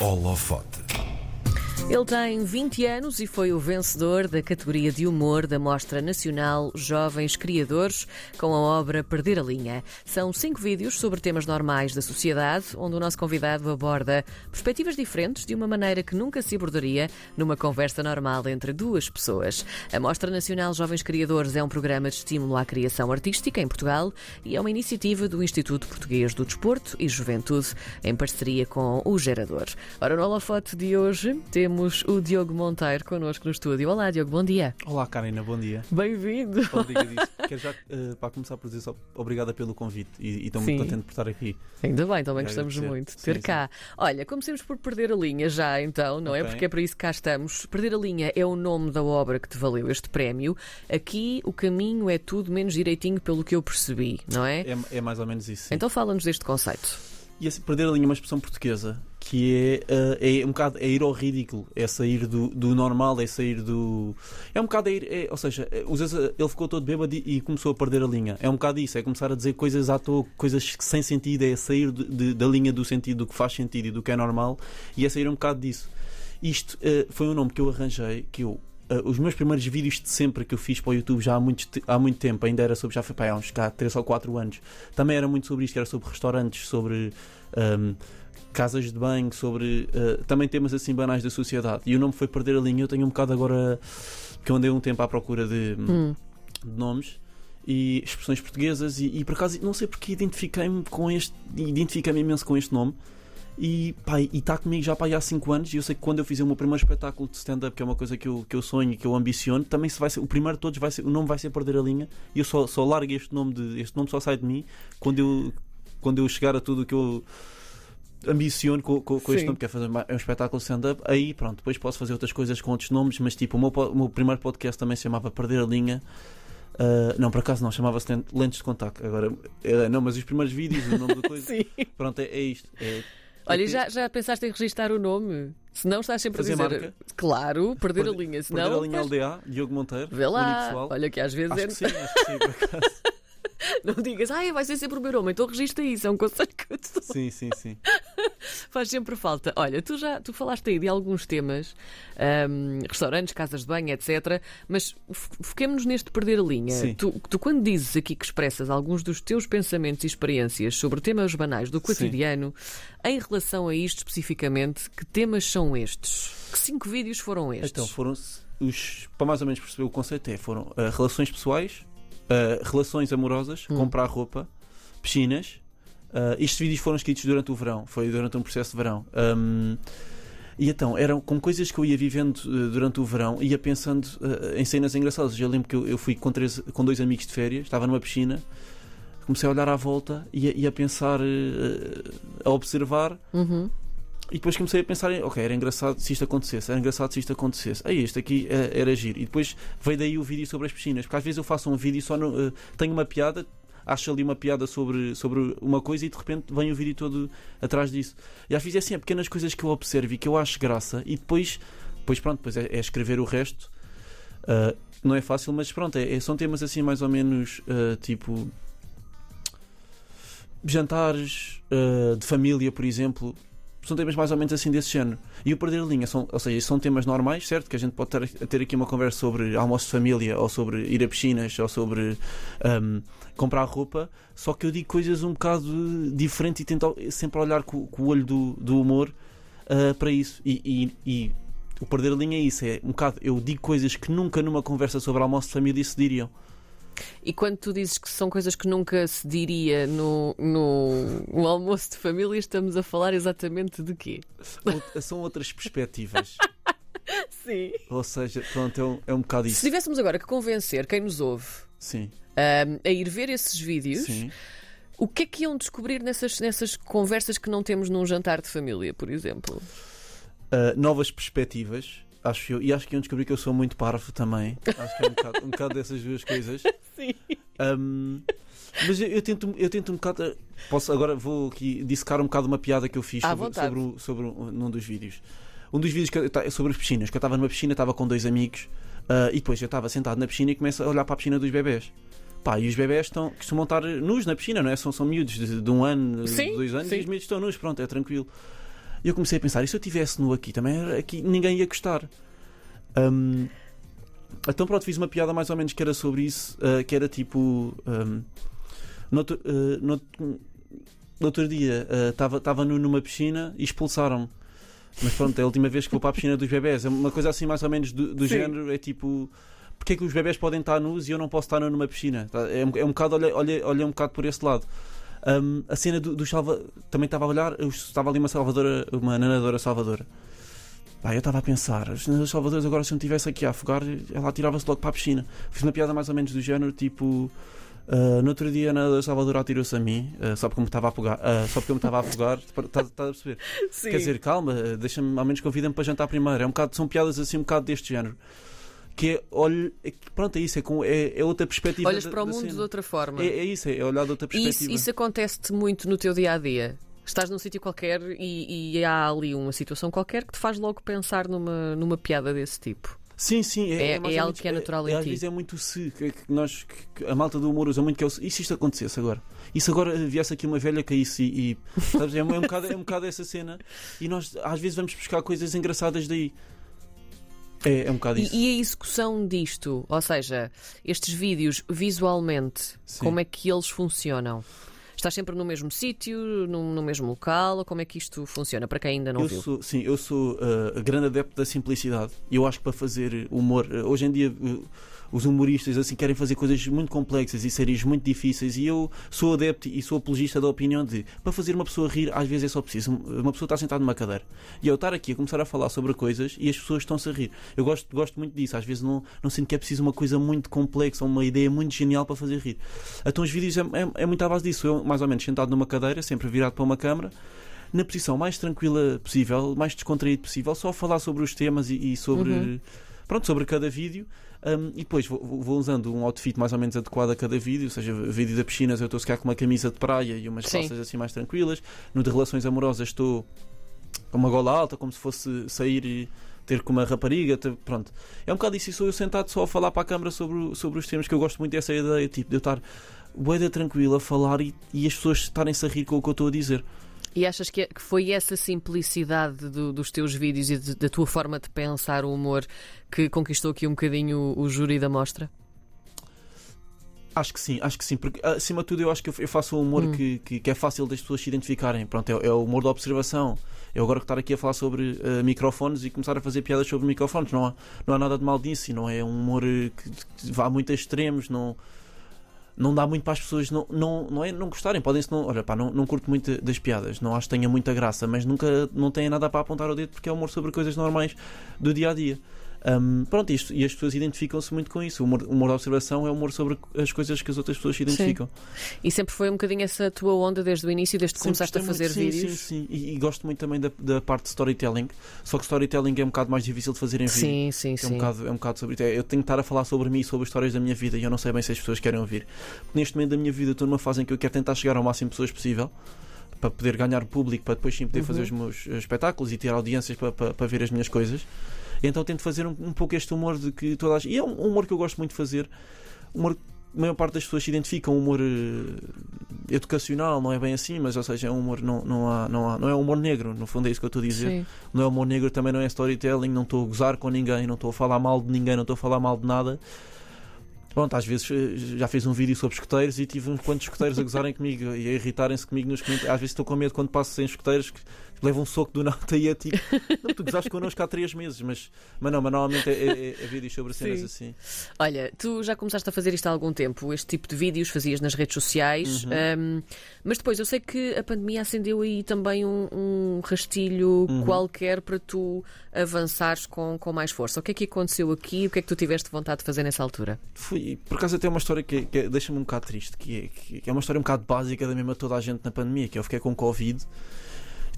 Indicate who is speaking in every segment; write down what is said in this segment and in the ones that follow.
Speaker 1: Holofote.
Speaker 2: Ele tem 20 anos e foi o vencedor da categoria de humor da Mostra Nacional Jovens Criadores com a obra Perder a Linha. São cinco vídeos sobre temas normais da sociedade, onde o nosso convidado aborda perspectivas diferentes de uma maneira que nunca se abordaria numa conversa normal entre duas pessoas. A Mostra Nacional Jovens Criadores é um programa de estímulo à criação artística em Portugal e é uma iniciativa do Instituto Português do Desporto e Juventude, em parceria com o Gerador. Ora, no holofote de hoje temos o Diogo Monteiro connosco no estúdio. Olá, Diogo, bom dia.
Speaker 3: Olá, Karina, bom dia.
Speaker 2: Bem-vindo.
Speaker 3: Obrigadíssimo. Quero já, uh, para começar por dizer só obrigada pelo convite e, e estou muito
Speaker 2: Sim.
Speaker 3: contente por estar aqui.
Speaker 2: Ainda bem, também gostamos muito de ter
Speaker 3: Sim,
Speaker 2: cá. Olha, comecemos por perder a linha já, então, não é?
Speaker 3: Ok.
Speaker 2: Porque é para isso que cá estamos. Perder a linha é o nome da obra que te valeu este prémio. Aqui o caminho é tudo menos direitinho pelo que eu percebi, não é?
Speaker 3: É, é mais ou menos isso. sim.
Speaker 2: Então fala-nos deste conceito.
Speaker 3: E assim, perder a linha é uma expressão portuguesa que é, uh, é um bocado é ir ao ridículo, é sair do, do normal, é sair do. É um bocado a ir. é- ou seja, é, vezes, uh, ele ficou todo bêbado e, começou a perder a linha. É um bocado isso, é começar a dizer coisas à toa, coisas sem sentido, é sair de- de- da linha do sentido do que faz sentido e do que é normal e é sair um bocado disso. Isto uh, foi um nome que eu arranjei, que eu. Uh, os meus primeiros vídeos de sempre que eu fiz para o YouTube já há muito, há muito tempo, ainda era sobre, já foi para há uns cá, 3 ou 4 anos, também era muito sobre isto, era sobre restaurantes, sobre um, casas de banho, sobre uh, também temas assim banais da sociedade. E o nome foi Perder a Linha. Eu tenho um bocado agora que eu andei um tempo à procura de,
Speaker 2: Hum.
Speaker 3: de nomes e expressões portuguesas e, e por acaso não sei porque identifiquei-me com este, identifiquei-me imenso com este nome. E está comigo já pá, aí há 5 anos. E eu sei que quando eu fizer o meu primeiro espetáculo de stand-up, que é uma coisa que eu, que eu sonho e que eu ambiciono, também se vai ser, o primeiro de todos vai ser, o nome vai ser Perder a Linha. E eu só, só largo este nome, de, este nome só sai de mim quando eu, quando eu chegar a tudo o que eu ambiciono com, com, com este nome, que é fazer um espetáculo de stand-up. Aí pronto, depois posso fazer outras coisas com outros nomes, mas tipo, o meu, o meu primeiro podcast também se chamava Perder a Linha. Ah, não, por acaso não, chamava-se Len- Lentes de Contacto. Agora, eh, não, mas os primeiros vídeos, o nome da coisa.
Speaker 2: Sim.
Speaker 3: Pronto, é, é isto. É,
Speaker 2: Olha, já, já pensaste em registrar o nome? Se não, estás sempre
Speaker 3: Fazer
Speaker 2: a dizer.
Speaker 3: marca?
Speaker 2: Claro, perder a
Speaker 3: Perder-
Speaker 2: linha. Se
Speaker 3: Perder a linha
Speaker 2: faz-
Speaker 3: LDA, Diogo Monteiro,
Speaker 2: Vê lá. Olha que às vezes
Speaker 3: Acho
Speaker 2: é-
Speaker 3: que sim, acho que sim, por acaso.
Speaker 2: não digas, ai, vai ser sempre o meu nome, então registra isso, é um conselho que eu te dou.
Speaker 3: Sim, sim, sim.
Speaker 2: Faz sempre falta. Olha, tu já tu falaste aí de alguns temas, ahm, restaurantes, casas de banho, etc. Mas foquemos-nos neste perder a linha.
Speaker 3: Sim.
Speaker 2: Tu, tu, quando dizes aqui que expressas alguns dos teus pensamentos e experiências sobre temas banais do cotidiano, em relação a isto especificamente, que temas são estes? Que cinco vídeos foram estes?
Speaker 3: Então, foram os. Para mais ou menos perceber o conceito, é, foram ah, relações pessoais, ah, relações amorosas,
Speaker 2: Hum.
Speaker 3: comprar roupa, piscinas. Ah, estes vídeos foram escritos durante o verão, foi durante um processo de verão. Ahm, e então, eram com coisas que eu ia vivendo ah, durante o verão, ia pensando ah, em cenas engraçadas. Eu lembro que eu, eu fui com, três, com dois amigos de férias, estava numa piscina, comecei a olhar à volta e a, e a pensar, ah, a observar
Speaker 2: Uhum.
Speaker 3: e depois comecei a pensar, em, ok, era engraçado se isto acontecesse, era engraçado se isto acontecesse. Aí este aqui eh, era giro. E depois veio daí o vídeo sobre as piscinas, porque às vezes eu faço um vídeo e só no, eh, tenho uma piada, acho ali uma piada sobre, sobre uma coisa e de repente vem o vídeo todo atrás disso. E às vezes é assim, é pequenas coisas que eu observo e que eu acho graça e depois, depois pronto, depois é, é escrever o resto. Ah, não é fácil, mas pronto, é, é- são temas assim mais ou menos ah, tipo jantares ah, de família, por exemplo, são temas mais ou menos assim desse género. E o perder a linha, são, ou seja, são temas normais, certo? Que a gente pode ter, ter aqui uma conversa sobre almoço de família, ou sobre ir a piscinas, ou sobre ahm, comprar roupa, só que eu digo coisas um bocado diferentes e tento sempre olhar com, com o olho do, do humor ah, para isso. E, e- e o perder a linha é isso, é um bocado, eu digo coisas que nunca numa conversa sobre almoço de família se diriam.
Speaker 2: E quando tu dizes que são coisas que nunca se diria no, no, no almoço de família, estamos a falar exatamente de quê?
Speaker 3: Out- São outras perspectivas.
Speaker 2: Sim.
Speaker 3: Ou seja, pronto, é um, é um bocado
Speaker 2: Se
Speaker 3: isso.
Speaker 2: tivéssemos agora que convencer quem nos ouve
Speaker 3: Sim,
Speaker 2: ahm, a ir ver esses vídeos,
Speaker 3: sim.
Speaker 2: o que é que iam descobrir nessas, nessas conversas que não temos num jantar de família, por exemplo?
Speaker 3: Uh, novas perspectivas, acho eu, e acho que iam descobrir que eu sou muito parvo também. Acho que é um bocado, um bocado dessas duas coisas.
Speaker 2: Sim.
Speaker 3: Um, mas eu, eu tento, eu tento um bocado. Posso, agora vou aqui dissecar um bocado uma piada que eu fiz sobre, sobre, sobre um, num dos vídeos. Um dos vídeos que eu- tá- sobre as piscinas, que eu estava numa piscina, estava com dois amigos, uh, e depois eu estava sentado na piscina e começo a olhar para a piscina dos bebés. Pá, e os bebés estão, costumam estar nus na piscina, não é? São, são miúdos de, de um ano,
Speaker 2: Sim,
Speaker 3: dois anos,
Speaker 2: sim.
Speaker 3: e os miúdos estão nus, pronto, é tranquilo. E eu comecei a pensar, e se eu tivesse nu aqui, também era aqui, ninguém ia gostar. Um, então pronto, fiz uma piada mais ou menos que era sobre isso, uh, que era tipo. Um, no, outro, uh, no, no outro dia estava uh, nu numa piscina e expulsaram-me. Mas pronto, é a última vez que vou para a piscina dos bebés. É uma coisa assim mais ou menos do, do género, é tipo. Porque é que os bebés podem estar nus e eu não posso estar nu numa piscina? Tá, é, é um bocado, olha, olha, olha um bocado por esse lado. Um, a cena do, do Salva também estava a olhar, estava ali uma salvadora, uma nadadora salvadora. Pá, eu estava a pensar, os nadadores salvadores agora se eu não estivesse aqui a afogar, ela tirava-se logo para a piscina. Fiz uma piada mais ou menos do género, tipo. Uh, no outro dia, na Salvador atirou-se a mim, uh, só porque me estava a afogar. Uh, só porque eu me estava a afogar. Estás a perceber?
Speaker 2: Sim.
Speaker 3: Quer dizer, calma, deixa-me, ao menos convida-me para jantar primeiro. É um bocado, são piadas assim, um bocado deste género. Que é, olha, é, pronto, é isso, é, com, é, é outra perspectiva.
Speaker 2: Olhas
Speaker 3: da,
Speaker 2: para o mundo de outra forma.
Speaker 3: É, é isso, é olhar de outra
Speaker 2: E isso,
Speaker 3: perspectiva.
Speaker 2: isso acontece-te muito no teu dia a dia. Estás num sítio qualquer e, e há ali uma situação qualquer que te faz logo pensar numa, numa piada desse tipo.
Speaker 3: Sim, sim,
Speaker 2: É-
Speaker 3: é,
Speaker 2: é
Speaker 3: ou
Speaker 2: algo que é natural em
Speaker 3: Às
Speaker 2: ti.
Speaker 3: vezes é muito se, que, que nós, que a malta do humor usa muito, que é o se. E se isto acontecesse agora? E se agora viesse aqui uma velha caísse e. e sabes, é, um, é, um bocado, é um bocado essa cena. E nós às vezes vamos buscar coisas engraçadas daí. É, é um bocado isso.
Speaker 2: E, e a execução disto, ou seja, estes vídeos visualmente,
Speaker 3: Sim.
Speaker 2: como é que eles funcionam? Estás sempre no mesmo sítio, no, no mesmo local? Como é que isto funciona? Para quem ainda não
Speaker 3: eu
Speaker 2: viu.
Speaker 3: sou, sim, eu sou uh, grande adepto da simplicidade. Eu acho que para fazer humor, uh, hoje em dia uh, os humoristas assim querem fazer coisas muito complexas e séries muito difíceis. E eu sou adepto e sou apologista da opinião de para fazer uma pessoa rir, às vezes é só preciso. Uma pessoa está sentada numa cadeira e eu estar aqui a começar a falar sobre coisas e as pessoas estão-se a rir. Eu gosto, gosto muito disso. Às vezes não, não sinto que é preciso uma coisa muito complexa, uma ideia muito genial para fazer rir. Então os vídeos é, é, é muito à base disso. Eu, mais ou menos, sentado numa cadeira, sempre virado para uma câmara na posição mais tranquila possível, mais descontraído possível, só a falar sobre os temas e, e sobre
Speaker 2: Uhum.
Speaker 3: Pronto, sobre cada vídeo. Um, e depois vou, vou- usando um outfit mais ou menos adequado a cada vídeo, ou seja, vídeo da piscina eu estou se calhar com uma camisa de praia e umas
Speaker 2: Sim.
Speaker 3: calças assim mais tranquilas. No de relações amorosas estou com uma gola alta, como se fosse sair e ter com uma rapariga, ter- pronto. É um bocado isso, e sou eu sentado só a falar para a câmara sobre, sobre os temas que eu gosto muito dessa ideia, tipo, de eu estar boeda tranquila a falar e, e as pessoas estarem-se a rir com o que eu estou a dizer.
Speaker 2: E achas que, é- que foi essa simplicidade do- dos teus vídeos e de- da tua forma de pensar o humor que conquistou aqui um bocadinho o, júri da mostra?
Speaker 3: Acho que sim, acho que sim, porque acima de tudo eu acho que eu faço um humor
Speaker 2: Hum.
Speaker 3: que, que, que é fácil das pessoas se identificarem. Pronto, é, é o humor da observação. Eu agora que estar aqui a falar sobre eh, microfones e começar a fazer piadas sobre microfones, não há, não há nada de mal disso, não é um humor eh, que, que vá muito a extremos, não, não dá muito para as pessoas não, não, não, é, não gostarem. Podem-se não. Olha, pá, não, não curto muito das piadas, não acho que tenha muita graça, mas nunca não têm nada para apontar o dedo porque é humor sobre coisas normais do dia a dia. Hum, pronto, isto, e as pessoas identificam-se muito com isso. O humor, o humor da observação é o humor sobre as coisas que as outras pessoas se identificam.
Speaker 2: E sempre foi um bocadinho essa tua onda desde o início, desde que
Speaker 3: Sempre
Speaker 2: começaste a fazer
Speaker 3: muito-
Speaker 2: vídeos?
Speaker 3: Sim, sim, sim. E, e gosto muito também da, da parte de storytelling. Só que storytelling é um bocado mais difícil de fazer em vídeo.
Speaker 2: Sim, sim,
Speaker 3: É um,
Speaker 2: sim.
Speaker 3: bocado, é um bocado sobre. É, Eu tenho que estar a falar sobre mim e sobre histórias da minha vida e eu não sei bem se as pessoas querem ouvir. Neste momento da minha vida estou numa fase em que eu quero tentar chegar ao máximo de pessoas possível para poder ganhar público, para depois sim poder
Speaker 2: Uhum.
Speaker 3: fazer os meus eh, espetáculos e ter audiências para, para, para ver as minhas coisas. Então tento fazer um, um pouco este humor de que todas. E é um humor que eu gosto muito de fazer. Humor que a maior parte das pessoas se identificam, um humor eh, educacional, não é bem assim, mas ou seja, é um humor, não, não, há, não, há, não é um humor negro, no fundo é isso que eu estou a dizer
Speaker 2: Sim.
Speaker 3: não é humor negro, também não é storytelling, não estou a gozar com ninguém, não estou a falar mal de ninguém, não estou a falar mal de nada. Pronto, às vezes eh, já fiz um vídeo sobre escoteiros e tive uns quantos escoteiros a gozarem comigo e a irritarem-se comigo nos comentários. Às vezes estou com medo quando passo sem escoteiros que levam um soco do nada e é tipo, não, tu gozaste connosco há três meses, mas, mas não, mas normalmente é, é, é vídeos sobre cenas
Speaker 2: Sim.
Speaker 3: assim.
Speaker 2: Olha, tu já começaste a fazer isto há algum tempo, este tipo de vídeos fazias nas redes sociais,
Speaker 3: Uhum.
Speaker 2: hum, mas depois eu sei que a pandemia acendeu aí também um, um rastilho
Speaker 3: Uhum.
Speaker 2: qualquer para tu avançares com, com mais força. O que é que aconteceu aqui? O que é que tu tiveste vontade de fazer nessa altura?
Speaker 3: Fui, por acaso até uma história que, que deixa-me um bocado triste, que é, que é uma história um bocado básica da mesma toda a gente na pandemia, que eu fiquei com Covid,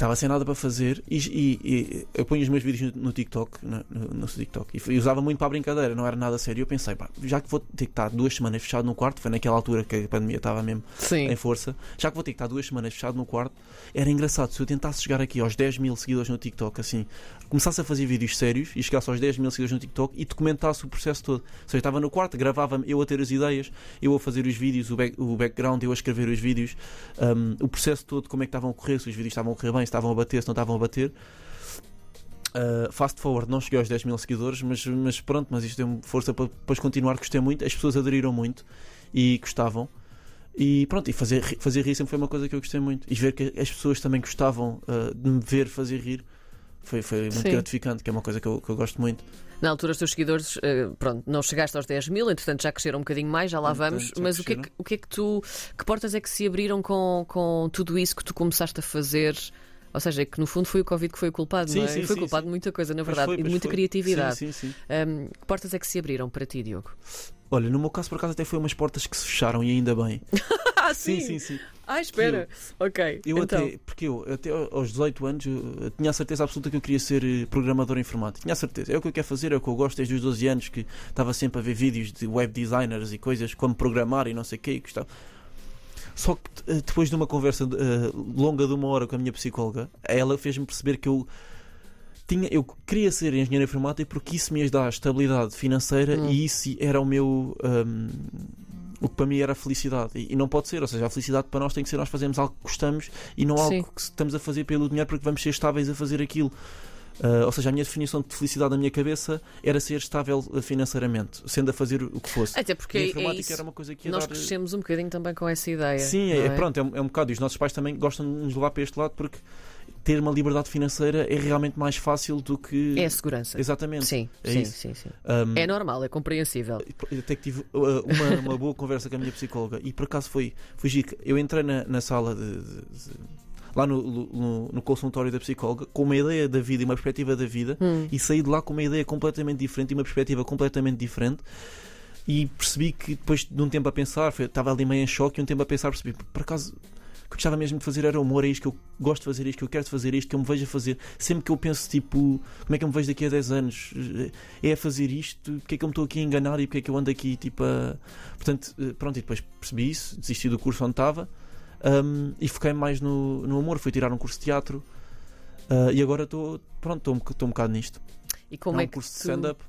Speaker 3: estava sem nada para fazer e, e- e eu ponho os meus vídeos no, TikTok, no, no- no TikTok, e, e usava muito para a brincadeira, não era nada sério. Eu pensei, pá, já que vou ter que estar duas semanas fechado no quarto, foi naquela altura que a pandemia estava mesmo
Speaker 2: Sim.
Speaker 3: em força, já que vou ter que estar duas semanas fechado no quarto, era engraçado se eu tentasse chegar aqui aos 10 mil seguidores no TikTok, assim, começasse a fazer vídeos sérios e chegasse aos 10 mil seguidores no TikTok e documentasse o processo todo. Ou seja, estava no quarto, gravava-me, eu a ter as ideias, eu a fazer os vídeos, o, back- o background, eu a escrever os vídeos, um, o processo todo, como é que estavam a correr, se os vídeos estavam a correr bem, se estavam a bater, se não estavam a bater. Uh, fast forward, não cheguei aos 10 mil seguidores, mas, mas pronto, mas isto deu-me força para depois continuar. Gostei muito, as pessoas aderiram muito e gostavam. E pronto, e fazer, fazer rir sempre foi uma coisa que eu gostei muito. E ver que as pessoas também gostavam uh, de me ver fazer rir foi, foi muito Sim. gratificante, que é uma coisa que eu, que eu gosto muito.
Speaker 2: Na altura, os teus seguidores, uh, pronto, não chegaste aos 10 mil, entretanto já cresceram um bocadinho mais, já lá vamos. mas o que, é que, o que é que tu. Que portas é que se abriram com, com tudo isso que tu começaste a fazer? Ou seja, que no fundo foi o Covid que foi o culpado, sim, não é? Sim, foi sim, culpado de muita coisa, na verdade, foi, e de muita foi. criatividade.
Speaker 3: Sim, sim,
Speaker 2: um, que portas é que se abriram para ti, Diogo?
Speaker 3: Olha, no meu caso, por acaso, até foi umas portas que se fecharam e ainda bem.
Speaker 2: ah, sim? Sim, sim, sim. Ah, espera. Eu, ok.
Speaker 3: Eu
Speaker 2: então.
Speaker 3: até, porque eu, até aos 18 anos, tinha a certeza absoluta que eu queria ser eh, programador informático. Tinha a certeza. É o que eu quero fazer, é o que eu gosto desde os 12 anos, que estava sempre a ver vídeos de web designers e coisas, como programar e não sei o quê. Gostava. Só que eh, depois de uma conversa uh, longa de uma hora com a minha psicóloga, ela fez-me perceber que eu tinha, eu queria ser engenheiro informático porque isso me ia dar estabilidade financeira hum. e isso era o meu. Um, o que para mim era a felicidade. E, e, não pode ser, ou seja, a felicidade para nós tem que ser nós fazermos algo que gostamos e não Sim. algo que estamos a fazer pelo dinheiro porque vamos ser estáveis a fazer aquilo. Uh, ou seja, a minha definição de felicidade na minha cabeça era ser estável financeiramente, sendo a fazer o que fosse.
Speaker 2: Até porque
Speaker 3: e a
Speaker 2: é
Speaker 3: informática
Speaker 2: é isso.
Speaker 3: era uma coisa que
Speaker 2: Nós
Speaker 3: dar...
Speaker 2: crescemos um bocadinho também com essa ideia.
Speaker 3: Sim, é, é, pronto, é um, é um bocado. E os nossos pais também gostam de nos levar para este lado porque ter uma liberdade financeira é realmente mais fácil do que.
Speaker 2: É a segurança.
Speaker 3: Exatamente.
Speaker 2: Sim,
Speaker 3: é
Speaker 2: sim, sim, sim. Um, é normal, é compreensível.
Speaker 3: Até que tive uh, uma, uma boa conversa com a minha psicóloga e por acaso foi, foi giro. Eu entrei na, na sala de, de, de lá no, no, no, consultório da psicóloga com uma ideia da vida e uma perspectiva da vida hum. e saí de lá com uma ideia completamente diferente e uma perspectiva completamente diferente e percebi que depois de um tempo a pensar, foi, estava ali meio em choque e um tempo a pensar percebi, por acaso que eu gostava mesmo de fazer era humor, é isto que eu gosto de fazer, é isto que eu quero fazer, é isto que eu me vejo a fazer. Sempre que eu penso, tipo, como é que eu me vejo daqui a 10 anos? É a fazer isto? Porque é que eu me estou aqui a enganar e porque é que eu ando aqui, tipo, a... Portanto, eh, pronto, e depois percebi isso, desisti do curso onde estava um, e foquei mais no, no humor. Fui tirar um curso de teatro uh, e agora estou, pronto, estou um bocado nisto.
Speaker 2: E como
Speaker 3: é,
Speaker 2: é
Speaker 3: um
Speaker 2: que
Speaker 3: curso
Speaker 2: tu...
Speaker 3: de stand-up.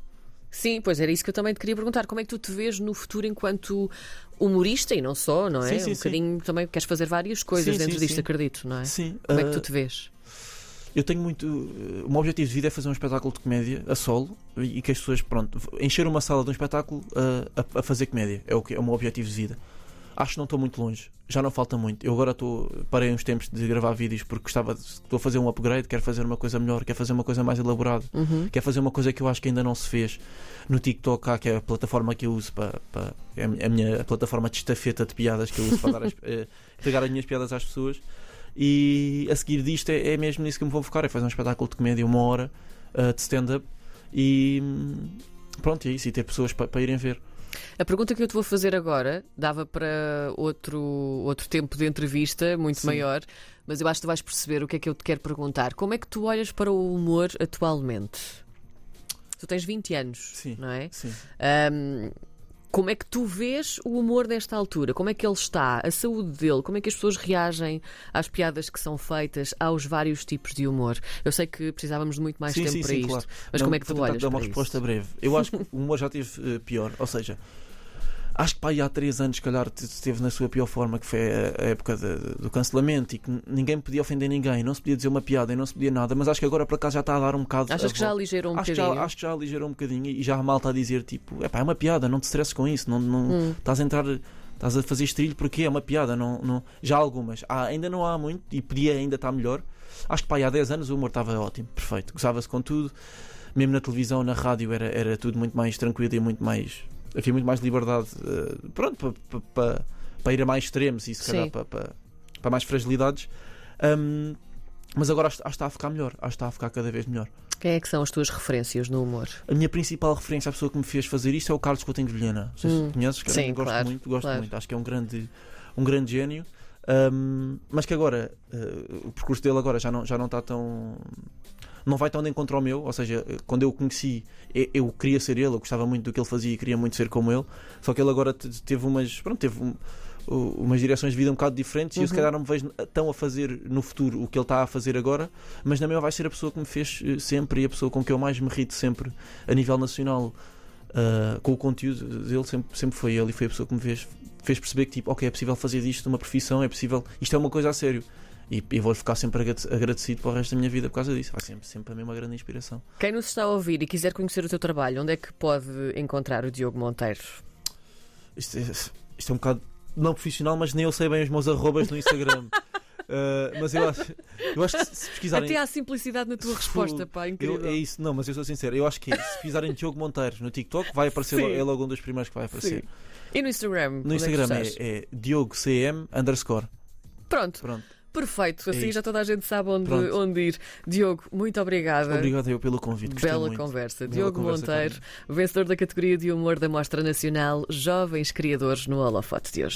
Speaker 2: Sim, pois era isso que eu também te queria perguntar. Como é que tu te vês no futuro enquanto humorista e não só, não é?
Speaker 3: Sim, sim,
Speaker 2: um bocadinho
Speaker 3: sim.
Speaker 2: também queres fazer várias coisas dentro disto, acredito, não é?
Speaker 3: Sim.
Speaker 2: Como uh, é que tu
Speaker 3: uh,
Speaker 2: te vês?
Speaker 3: Eu tenho muito. Uh, o meu objetivo de vida é fazer um espetáculo de comédia a solo e que as pessoas, pronto, encher uma sala de um espetáculo uh, a, a, fazer comédia. É o, que, é o meu objetivo de vida. Acho que não estou muito longe, já não falta muito. Eu agora estou, parei uns tempos de gravar vídeos porque gostava de, estou a fazer um upgrade, quero fazer uma coisa melhor, quero fazer uma coisa mais elaborada,
Speaker 2: uhum.
Speaker 3: quero fazer uma coisa que eu acho que ainda não se fez no TikTok, que é a plataforma que eu uso para, para é a minha plataforma de estafeta de piadas que eu uso para dar as, é, entregar as minhas piadas às pessoas. E a seguir disto é, é, mesmo nisso que me vou focar: é fazer um espetáculo de comédia, uma hora uh, de stand-up e hum, pronto, é isso. E ter pessoas para, para irem ver.
Speaker 2: A pergunta que eu te vou fazer agora dava para outro, outro tempo de entrevista, muito
Speaker 3: Sim.
Speaker 2: maior, mas eu acho que tu vais perceber o que é que eu te quero perguntar. Como é que tu olhas para o humor atualmente? Tu tens 20 anos,
Speaker 3: Sim.
Speaker 2: não é?
Speaker 3: Sim.
Speaker 2: Um, como é que tu vês o humor nesta altura? Como é que ele está? A saúde dele? Como é que as pessoas reagem às piadas que são feitas, aos vários tipos de humor? Eu sei que precisávamos de muito mais
Speaker 3: sim,
Speaker 2: tempo
Speaker 3: sim,
Speaker 2: para
Speaker 3: sim,
Speaker 2: isto,
Speaker 3: claro.
Speaker 2: mas
Speaker 3: Não,
Speaker 2: como é que tu
Speaker 3: vou
Speaker 2: olhas
Speaker 3: dar uma resposta breve. Eu acho que o humor já teve uh, pior, ou seja, acho que pá, há três anos, se calhar, esteve na sua pior forma, que foi a, época de, do cancelamento e que ninguém podia ofender ninguém, não se podia dizer uma piada e não se podia nada, mas acho que agora para cá já está a dar um bocado.
Speaker 2: Achas que já aligerou um
Speaker 3: acho
Speaker 2: bocadinho?
Speaker 3: Que já, acho que já aligerou um bocadinho e já a malta a dizer tipo, é pá, é uma piada, não te stresses com isso, não, não
Speaker 2: Hum.
Speaker 3: estás a entrar. Estás a fazer estrilho porque é uma piada, não, não, já há algumas. Há, ainda não há muito e podia ainda estar melhor. Acho que pá, há 10 anos o humor estava ótimo, perfeito. Gozava-se com tudo, mesmo na televisão, na rádio, era, era tudo muito mais tranquilo e muito mais havia muito mais liberdade uh, pronto, para pa, pa, pa ir a mais extremos e se calhar para mais fragilidades. Um, mas agora acho, acho que está a ficar melhor, acho que está a ficar cada vez melhor.
Speaker 2: Quem é que são as tuas referências no humor?
Speaker 3: A minha principal referência, a pessoa que me fez fazer isto é o Carlos Coutinho de Vilhena. Não sei se
Speaker 2: Hum.
Speaker 3: conheces, que
Speaker 2: Sim,
Speaker 3: gosto
Speaker 2: claro,
Speaker 3: muito, gosto
Speaker 2: claro.
Speaker 3: muito. Acho que é um grande, um grande gênio. Um, mas que agora uh, o percurso dele agora já não, já não está tão. Não vai tão de encontro ao meu, ou seja, quando eu o conheci, eu, eu queria ser ele, eu gostava muito do que ele fazia e queria muito ser como ele. Só que ele agora te- teve umas. Pronto, teve um- umas direções de vida um bocado diferentes e eu se
Speaker 2: Uhum.
Speaker 3: calhar não me vejo tão a fazer no futuro o que ele está a fazer agora, mas na mesma vai ser a pessoa que me fez eh, sempre e a pessoa com que eu mais me rito sempre a nível nacional. Uh, com o conteúdo dele sempre, sempre foi ele e foi a pessoa que me fez, fez perceber que tipo, ok, é possível fazer disto uma profissão, é possível, isto é uma coisa a sério. E, e vou ficar sempre agrade- agradecido para o resto da minha vida por causa disso. Vai sempre, sempre para mim uma grande inspiração.
Speaker 2: Quem nos está a ouvir e quiser conhecer o teu trabalho, onde é que pode encontrar o Diogo Monteiro?
Speaker 3: Isto é, isto é um bocado não profissional, mas nem eu sei bem os meus arrobas no Instagram. Uh, mas eu acho, eu acho que se pesquisarem.
Speaker 2: Até há simplicidade na tua resposta, pá,
Speaker 3: Eu-
Speaker 2: incrível.
Speaker 3: é isso, não, mas eu sou sincero. Eu acho que é. Se pesquisarem Diogo Monteiro no TikTok, vai aparecer,
Speaker 2: Sim.
Speaker 3: é logo um dos primeiros que vai aparecer.
Speaker 2: Sim. E no Instagram?
Speaker 3: No
Speaker 2: é
Speaker 3: Instagram
Speaker 2: estás?
Speaker 3: é, é DiogoCM underscore.
Speaker 2: Pronto,
Speaker 3: Pronto.
Speaker 2: Perfeito. Assim
Speaker 3: isto.
Speaker 2: já toda a gente sabe onde,
Speaker 3: Pronto.
Speaker 2: onde ir. Diogo, muito obrigada.
Speaker 3: Obrigado eu pelo convite. Gostei
Speaker 2: Bela
Speaker 3: muito.
Speaker 2: conversa.
Speaker 3: Bela
Speaker 2: Diogo
Speaker 3: conversa,
Speaker 2: Monteiro, vencedor da categoria de humor da Mostra Nacional Jovens Criadores no Holofote de hoje.